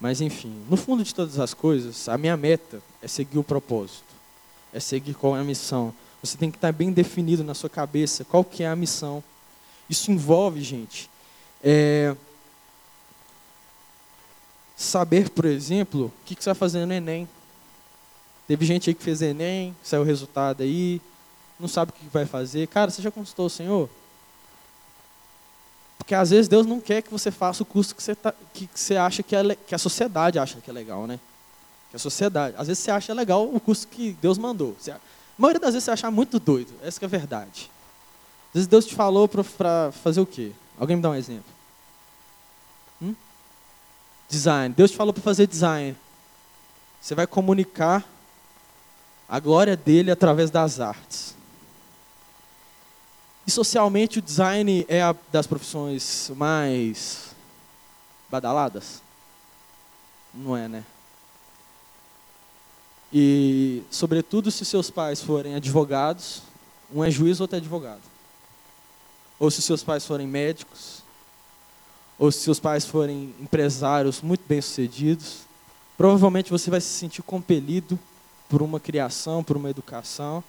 Mas enfim, no fundo de todas as coisas, a minha meta é seguir o propósito é seguir qual é a missão. Você tem que estar bem definido na sua cabeça qual que é a missão. Isso envolve, gente, é, saber, por exemplo, o que, que você vai fazer no Enem. Teve gente aí que fez Enem, saiu o resultado aí, não sabe o que vai fazer. Cara, você já consultou o Senhor? Porque às vezes Deus não quer que você faça o curso que você, tá, que, você acha que, é, que a sociedade acha que é legal, né? que a sociedade. Às vezes você acha legal o curso que Deus mandou. Você, a maioria das vezes você acha muito doido. Essa é a verdade. Às vezes Deus te falou para fazer o quê? Alguém me dá um exemplo? Hum? Design. Deus te falou para fazer design. Você vai comunicar a glória dele através das artes. E socialmente o design é a das profissões mais badaladas? Não é, né? E, sobretudo, se seus pais forem advogados, um é juiz, outro é advogado. Ou se seus pais forem médicos, ou se seus pais forem empresários muito bem-sucedidos, provavelmente você vai se sentir compelido por uma criação, por uma educação,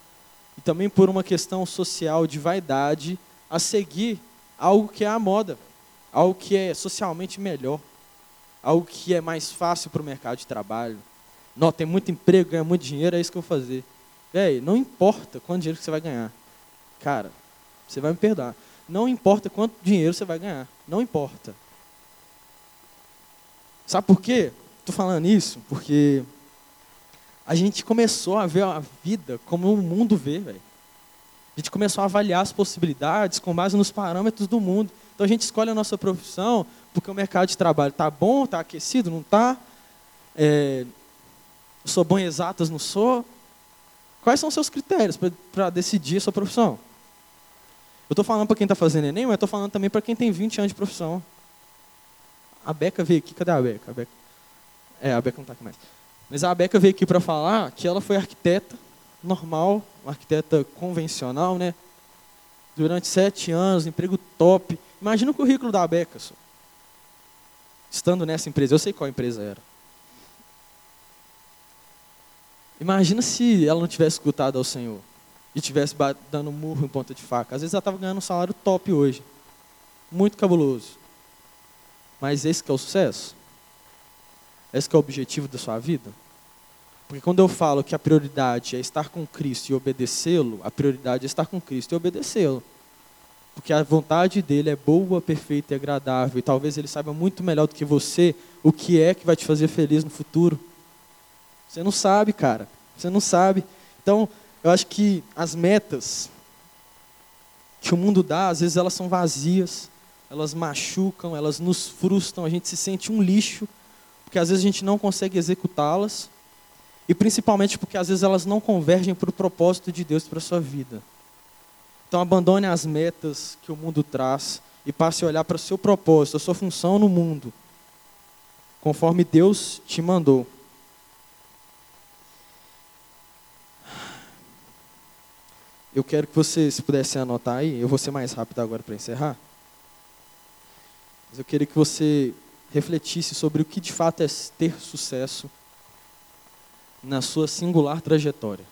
e também por uma questão social de vaidade, a seguir algo que é a moda, algo que é socialmente melhor, algo que é mais fácil para o mercado de trabalho, não, tem muito emprego, ganha muito dinheiro, é isso que eu vou fazer. Véi, não importa quanto dinheiro você vai ganhar. Cara, você vai me perdoar. Não importa quanto dinheiro você vai ganhar. Não importa. Sabe por quê? Estou falando isso porque a gente começou a ver a vida como o mundo vê, velho. A gente começou a avaliar as possibilidades com base nos parâmetros do mundo. Então a gente escolhe a nossa profissão porque o mercado de trabalho está bom, está aquecido, não está. É, sou bom em exatas, não sou? Quais são os seus critérios para decidir a sua profissão? Eu estou falando para quem está fazendo Enem, mas estou falando também para quem tem 20 anos de profissão. A Beca veio aqui, cadê a Beca? a Beca? É, a Beca não está aqui mais. Mas a Beca veio aqui para falar que ela foi arquiteta normal, arquiteta convencional, né? Durante sete anos, emprego top. Imagina o currículo da Beca, só. estando nessa empresa. Eu sei qual empresa era. Imagina se ela não tivesse escutado ao Senhor e tivesse dando murro em ponta de faca. Às vezes ela estava ganhando um salário top hoje, muito cabuloso. Mas esse que é o sucesso? Esse é o objetivo da sua vida? Porque quando eu falo que a prioridade é estar com Cristo e obedecê-lo, a prioridade é estar com Cristo e obedecê-lo. Porque a vontade dele é boa, perfeita e agradável. E talvez ele saiba muito melhor do que você o que é que vai te fazer feliz no futuro. Você não sabe, cara. Você não sabe. Então, eu acho que as metas que o mundo dá, às vezes elas são vazias, elas machucam, elas nos frustram, a gente se sente um lixo, porque às vezes a gente não consegue executá-las, e principalmente porque às vezes elas não convergem para o propósito de Deus para a sua vida. Então abandone as metas que o mundo traz e passe a olhar para o seu propósito, a sua função no mundo, conforme Deus te mandou. Eu quero que você, se pudesse anotar aí, eu vou ser mais rápido agora para encerrar. Mas eu queria que você refletisse sobre o que de fato é ter sucesso na sua singular trajetória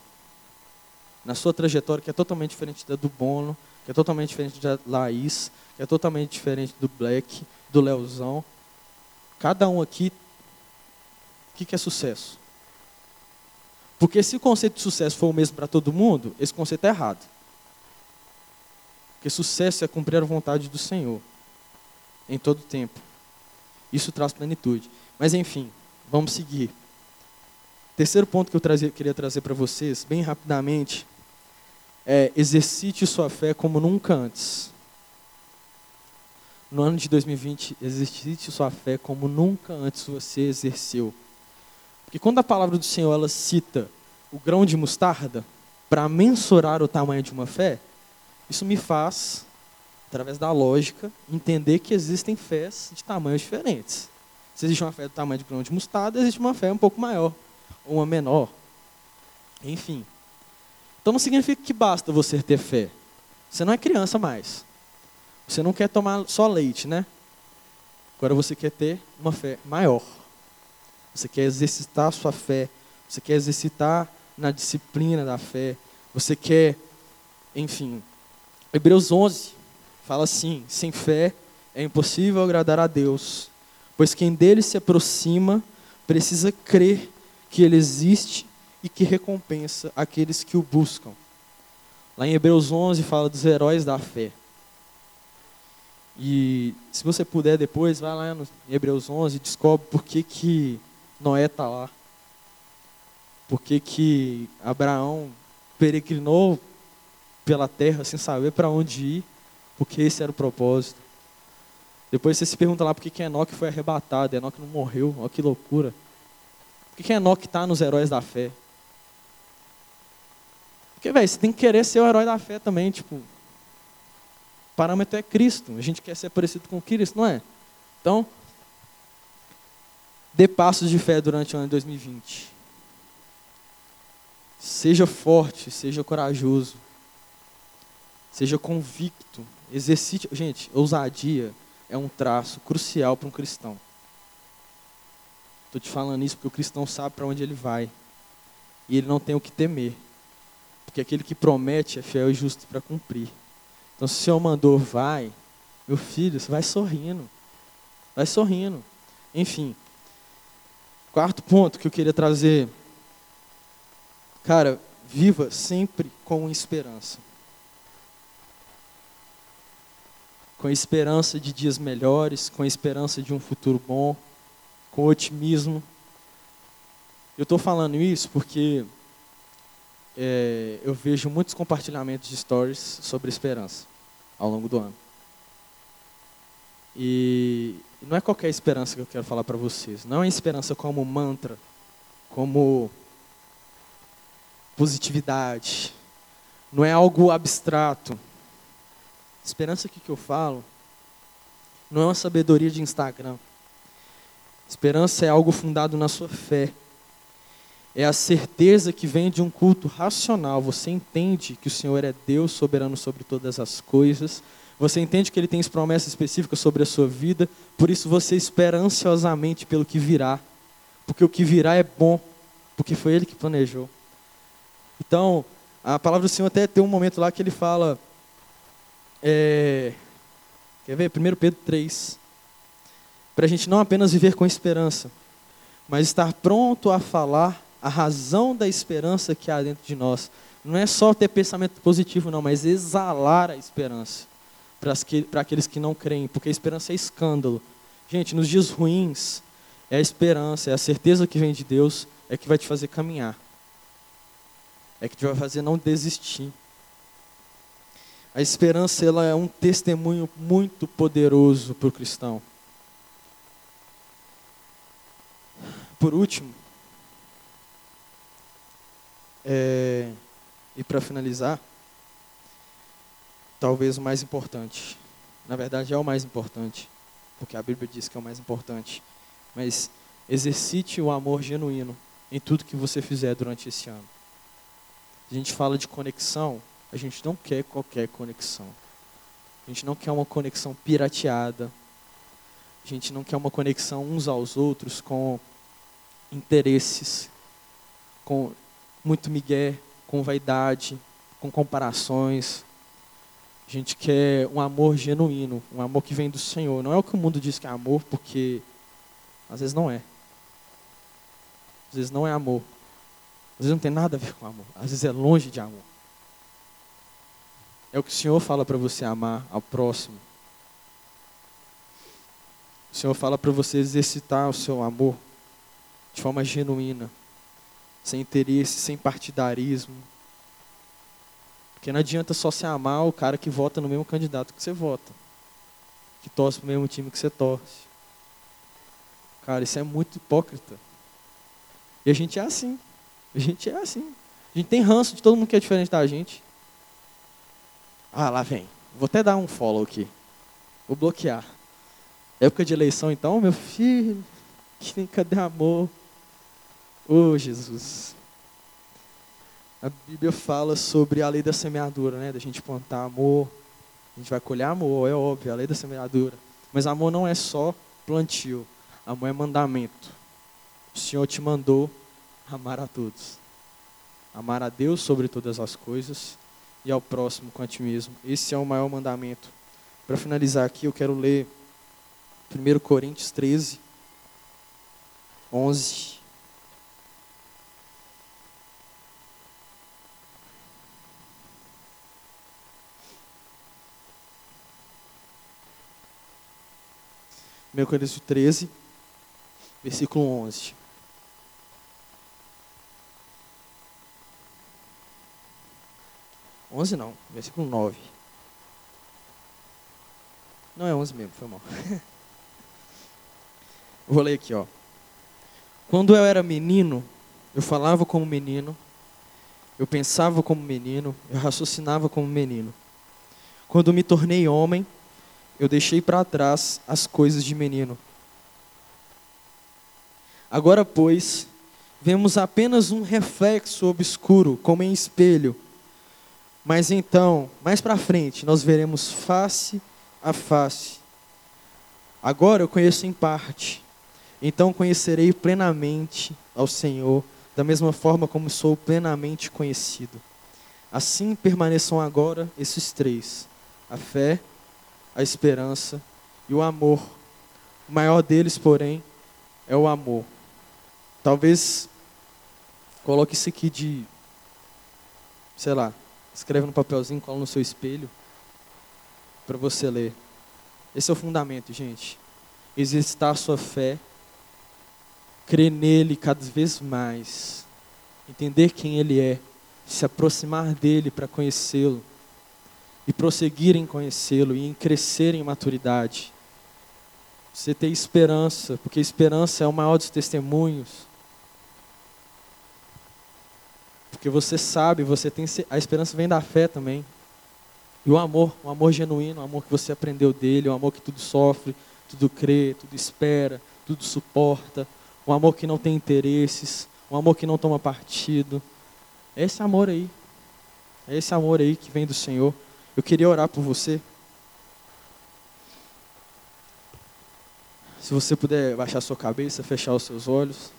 na sua trajetória que é totalmente diferente da do Bono, que é totalmente diferente da Laís, que é totalmente diferente do Black, do Leozão. Cada um aqui, o que, é sucesso? Porque se o conceito de sucesso for o mesmo para todo mundo, esse conceito é errado. Porque sucesso é cumprir a vontade do Senhor em todo tempo. Isso traz plenitude. Mas enfim, vamos seguir. Terceiro ponto que eu queria trazer para vocês, bem rapidamente, é, exercite sua fé como nunca antes. No ano de 2020, exercite sua fé como nunca antes você exerceu. Porque quando a palavra do Senhor ela cita o grão de mostarda para mensurar o tamanho de uma fé, isso me faz, através da lógica, entender que existem fés de tamanhos diferentes. Se existe uma fé do tamanho de grão de mostarda, existe uma fé um pouco maior, ou uma menor. Enfim. Então não significa que basta você ter fé. Você não é criança mais. Você não quer tomar só leite, né? Agora você quer ter uma fé maior. Você quer exercitar a sua fé. Você quer exercitar na disciplina da fé. Você quer, enfim. Hebreus 11 fala assim: sem fé é impossível agradar a Deus, pois quem dele se aproxima precisa crer que ele existe e que recompensa aqueles que o buscam. Lá em Hebreus 11 fala dos heróis da fé. E se você puder depois, vai lá no Hebreus 11 e descobre por que, que Noé está lá. Por que, que Abraão peregrinou pela terra sem saber para onde ir, porque esse era o propósito. Depois você se pergunta lá por que, que Enoque foi arrebatado, Enoque não morreu, olha que loucura. Por que Enoque está nos heróis da fé? Porque, velho, você tem que querer ser o herói da fé também, tipo. O parâmetro é Cristo. A gente quer ser parecido com Cristo, não é? Então, dê passos de fé durante o ano de 2020. Seja forte, seja corajoso. Seja convicto. Exercite. Gente, ousadia é um traço crucial para um cristão. Estou te falando isso porque o cristão sabe para onde ele vai. E ele não tem o que temer. Porque aquele que promete é fiel e justo para cumprir. Então, se o Senhor mandou, vai, meu filho, você vai sorrindo. Vai sorrindo. Enfim. Quarto ponto que eu queria trazer. Cara, viva sempre com esperança. Com esperança de dias melhores, com a esperança de um futuro bom, com otimismo. Eu estou falando isso porque é, eu vejo muitos compartilhamentos de stories sobre esperança ao longo do ano. E não é qualquer esperança que eu quero falar para vocês. Não é esperança como mantra, como positividade. Não é algo abstrato. Esperança que, que eu falo não é uma sabedoria de Instagram. Esperança é algo fundado na sua fé é a certeza que vem de um culto racional. Você entende que o Senhor é Deus soberano sobre todas as coisas. Você entende que Ele tem promessas específicas sobre a sua vida. Por isso você espera ansiosamente pelo que virá. Porque o que virá é bom. Porque foi Ele que planejou. Então, a palavra do Senhor até tem um momento lá que ele fala. É, quer ver? 1 Pedro 3. Para a gente não apenas viver com esperança, mas estar pronto a falar a razão da esperança que há dentro de nós. Não é só ter pensamento positivo, não, mas exalar a esperança. para aqueles que não creem, porque a esperança é escândalo. Gente, nos dias ruins, é a esperança, é a certeza que vem de Deus, é que vai te fazer caminhar. É que te vai fazer não desistir. A esperança ela é um testemunho muito poderoso para o cristão. Por último, é, e para finalizar, talvez o mais importante. Na verdade, é o mais importante, porque a Bíblia diz que é o mais importante. Mas exercite o amor genuíno em tudo que você fizer durante esse ano. A gente fala de conexão, a gente não quer qualquer conexão. A gente não quer uma conexão pirateada. A gente não quer uma conexão uns aos outros com interesses, com muito migué, com vaidade, com comparações. A gente quer um amor genuíno, um amor que vem do Senhor. Não é o que o mundo diz que é amor, porque às vezes não é. Às vezes não é amor. Às vezes não tem nada a ver com amor. Às vezes é longe de amor. É o que o Senhor fala para você amar ao próximo. O Senhor fala para você exercitar o seu amor de forma genuína, sem interesse, sem partidarismo. Porque não adianta só se amar o cara que vota no mesmo candidato que você vota, que torce para o mesmo time que você torce. Cara, isso é muito hipócrita. E a gente é assim. A gente é assim. A gente tem ranço de todo mundo que é diferente da gente. Ah, lá vem. Vou até dar um follow aqui. Vou bloquear. Época de eleição, então, meu filho. Cadê amor? Oh, Jesus. A Bíblia fala sobre a lei da semeadura, né? Da gente plantar amor. A gente vai colher amor, é óbvio, a lei da semeadura. Mas amor não é só plantio. Amor é mandamento. O Senhor te mandou amar a todos. Amar a Deus sobre todas as coisas e ao próximo com a ti mesmo. Esse é o maior mandamento. Para finalizar aqui, eu quero ler 1 Coríntios 13, 11 1 Coríntios 13, versículo 11. Onze não, versículo 9. Não é 11 mesmo, foi mal. Vou ler aqui, ó. Quando eu era menino, eu falava como menino, eu pensava como menino, eu raciocinava como menino. Quando me tornei homem, eu deixei para trás as coisas de menino. Agora, pois, vemos apenas um reflexo obscuro, como em espelho. Mas então, mais para frente, nós veremos face a face. Agora eu conheço em parte, então conhecerei plenamente ao Senhor, da mesma forma como sou plenamente conhecido. Assim permaneçam agora esses três: a fé, a esperança e o amor. O maior deles, porém, é o amor. Talvez coloque isso aqui de, sei lá, escreve no papelzinho, cola no seu espelho, para você ler. Esse é o fundamento, gente. Exercitar a sua fé, crer nele cada vez mais, entender quem ele é, se aproximar dele para conhecê-lo e prosseguir em conhecê-lo e em crescer em maturidade. Você ter esperança, porque esperança é o maior dos testemunhos. Porque você sabe, você tem a esperança vem da fé também. E o amor, o amor genuíno, o amor que você aprendeu dele, o amor que tudo sofre, tudo crê, tudo espera, tudo suporta, um amor que não tem interesses, um amor que não toma partido. É esse amor aí. É esse amor aí que vem do Senhor. Eu queria orar por você. Se você puder baixar sua cabeça, fechar os seus olhos.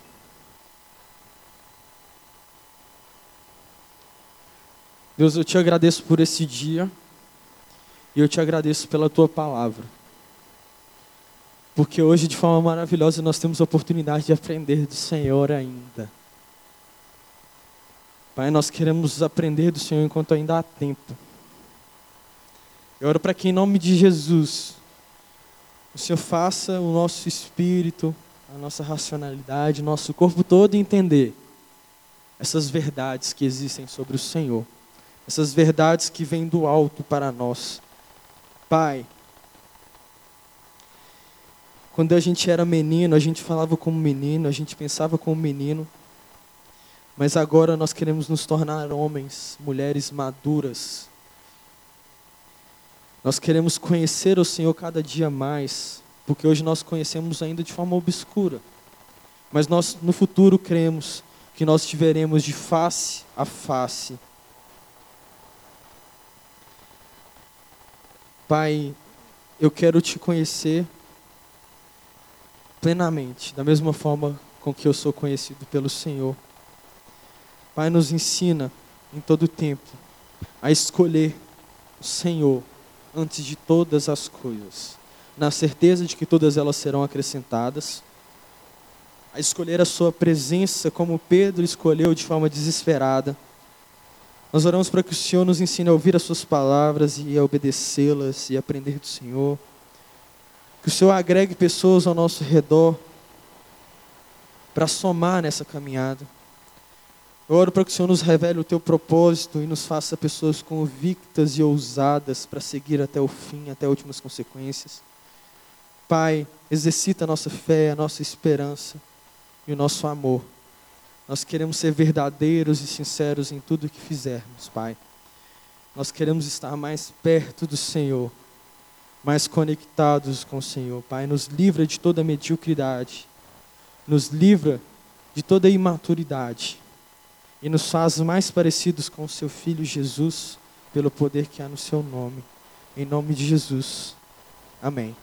Deus, eu te agradeço por esse dia. E eu te agradeço pela tua palavra. Porque hoje, de forma maravilhosa, nós temos a oportunidade de aprender do Senhor ainda. Pai, nós queremos aprender do Senhor enquanto ainda há tempo. Eu oro para que, em nome de Jesus, o Senhor faça o nosso espírito, a nossa racionalidade, o nosso corpo todo entender essas verdades que existem sobre o Senhor, essas verdades que vêm do alto para nós. Pai, quando a gente era menino, a gente falava como menino, a gente pensava como menino, mas agora nós queremos nos tornar homens, mulheres maduras. Nós queremos conhecer o Senhor cada dia mais, porque hoje nós conhecemos ainda de forma obscura. Mas nós no futuro cremos que nós estiveremos de face a face. Pai, eu quero te conhecer plenamente, da mesma forma com que eu sou conhecido pelo Senhor. Pai, nos ensina em todo tempo a escolher o Senhor antes de todas as coisas, na certeza de que todas elas serão acrescentadas, a escolher a Sua presença como Pedro escolheu de forma desesperada. Nós oramos para que o Senhor nos ensine a ouvir as Suas palavras e a obedecê-las e aprender do Senhor. Que o Senhor agregue pessoas ao nosso redor para somar nessa caminhada. Eu oro para que o Senhor nos revele o teu propósito e nos faça pessoas convictas e ousadas para seguir até o fim, até últimas consequências. Pai, exercita a nossa fé, a nossa esperança e o nosso amor. Nós queremos ser verdadeiros e sinceros em tudo que fizermos, Pai. Nós queremos estar mais perto do Senhor, mais conectados com o Senhor. Pai, nos livra de toda mediocridade, nos livra de toda imaturidade e nos faz mais parecidos com o seu Filho Jesus, pelo poder que há no seu nome. Em nome de Jesus. Amém.